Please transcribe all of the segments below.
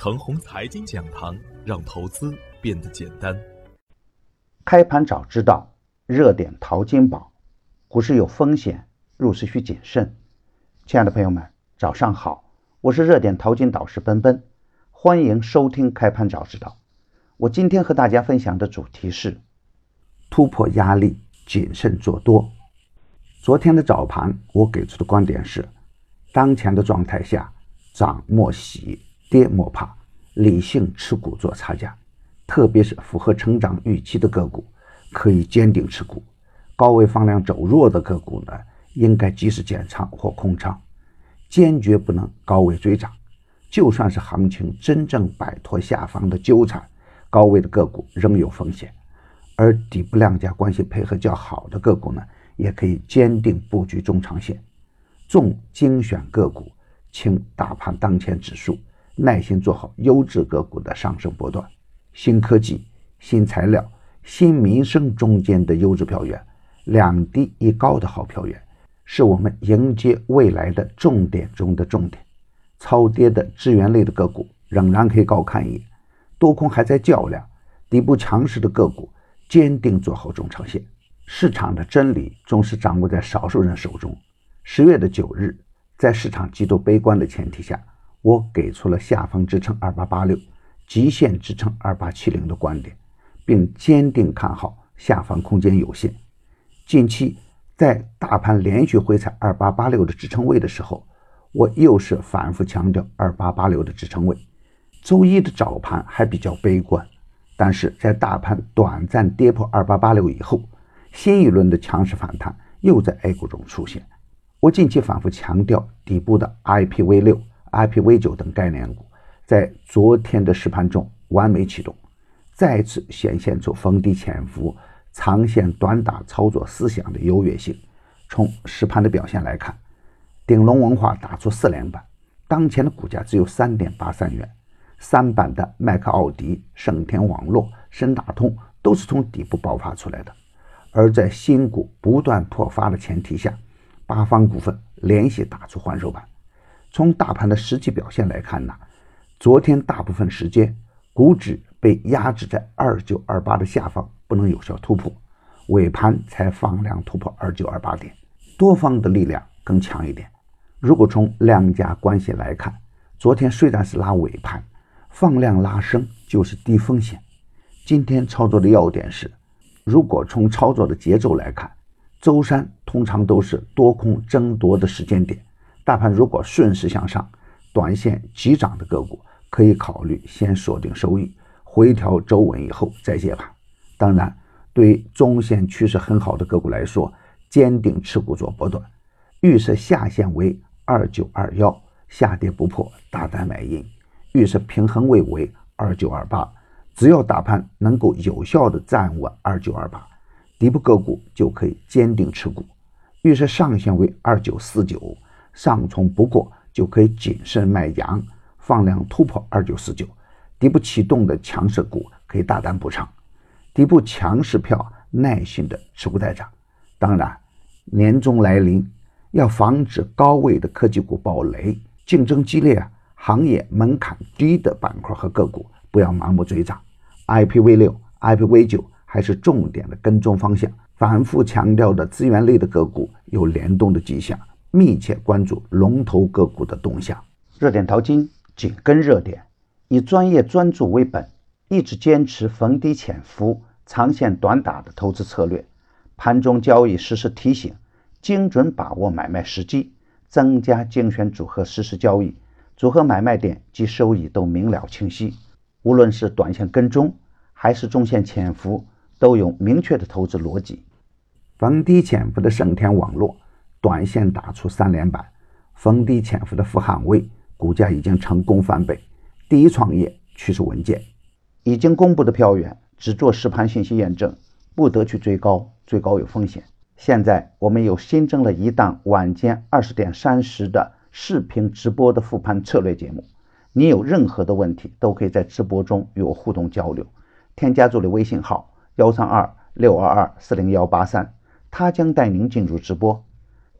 程红财经讲堂，让投资变得简单。开盘早知道，热点淘金宝。股市有风险，入市需谨慎。亲爱的朋友们，早上好，我是热点淘金导师奔奔，欢迎收听开盘早知道。我今天和大家分享的主题是突破压力，谨慎做多。昨天的早盘，我给出的观点是：当前的状态下，涨莫喜，跌莫怕，理性持股做差价，特别是符合成长预期的个股，可以坚定持股。高位放量走弱的个股呢，应该及时减仓或空仓，坚决不能高位追涨。就算是行情真正摆脱下方的纠缠，高位的个股仍有风险。而底部量价关系配合较好的个股呢，也可以坚定布局中长线。重精选个股，轻大盘当前指数，耐心做好优质个股的上升波段。新科技、新材料、新民生中间的优质票源。两低一高的好票源，是我们迎接未来的重点中的重点。超跌的资源类的个股仍然可以高看一眼，多空还在较量，底部强势的个股坚定做好中长线。市场的真理总是掌握在少数人手中。十月的九日，在市场极度悲观的前提下，我给出了下方支撑二八八六，极限支撑二八七零的观点，并坚定看好下方空间有限。近期在大盘连续回踩二八八六的支撑位的时候，我又是反复强调二八八六的支撑位。周一的早盘还比较悲观，但是在大盘短暂跌破二八八六以后，新一轮的强势反弹又在 A 股中出现。我近期反复强调底部的 IPv 六、IPv 九等概念股，在昨天的实盘中完美启动，再次显现出逢低潜伏。长线短打操作思想的优越性。从实盘的表现来看，鼎龙文化打出四连板，当前的股价只有三点八三元。三板的麦克奥迪、盛天网络、深大通都是从底部爆发出来的。而在新股不断破发的前提下，八方股份连续打出换手板。从大盘的实际表现来看呢，昨天大部分时间股指被压制在二九二八的下方。不能有效突破，尾盘才放量突破二九二八点，多方的力量更强一点。如果从量价关系来看，昨天虽然是拉尾盘，放量拉升就是低风险。今天操作的要点是，如果从操作的节奏来看，周三通常都是多空争夺的时间点，大盘如果顺势向上，短线急涨的个股可以考虑先锁定收益，回调周稳以后再接盘。当然，对于中线趋势很好的个股来说，坚定持股做波段。预设下限为二九二幺，下跌不破大胆买进。预设平衡位为二九二八，只要大盘能够有效的站稳二九二八，底部个股就可以坚定持股。预设上限为二九四九，上冲不过就可以谨慎卖阳，放量突破二九四九，底部启动的强势股可以大胆补仓。底部强势票，耐心的持股待涨。当然，年终来临，要防止高位的科技股暴雷，竞争激烈啊，行业门槛低的板块和个股不要盲目追涨。IPv 六、IPv 九还是重点的跟踪方向。反复强调的资源类的个股有联动的迹象，密切关注龙头个股的动向。热点淘金，紧跟热点，以专业专注为本，一直坚持逢低潜伏。长线短打的投资策略，盘中交易实时提醒，精准把握买卖时机，增加精选组合实时交易，组合买卖点及收益都明了清晰。无论是短线跟踪还是中线潜伏，都有明确的投资逻辑。逢低潜伏的盛天网络，短线打出三连板；逢低潜伏的富汉威，股价已经成功翻倍。第一创业趋势稳健，已经公布的票源。只做实盘信息验证，不得去追高，追高有风险。现在我们又新增了一档晚间二十点三十的视频直播的复盘策略节目，你有任何的问题都可以在直播中与我互动交流。添加助理微信号幺三二六二二四零幺八三，他将带您进入直播。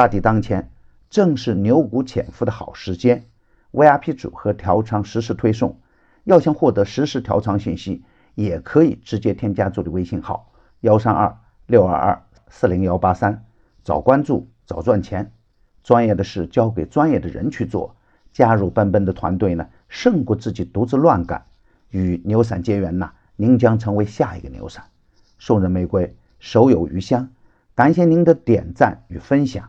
大敌当前，正是牛股潜伏的好时间，VIP 组合调仓实时推送。要想获得实时调仓信息，也可以直接添加助理微信号幺三二六二二四零幺八三，早关注早赚钱。专业的事交给专业的人去做，加入奔奔的团队呢，胜过自己独自乱干。与牛散结缘呐，您将成为下一个牛散。送人玫瑰，手有余香。感谢您的点赞与分享，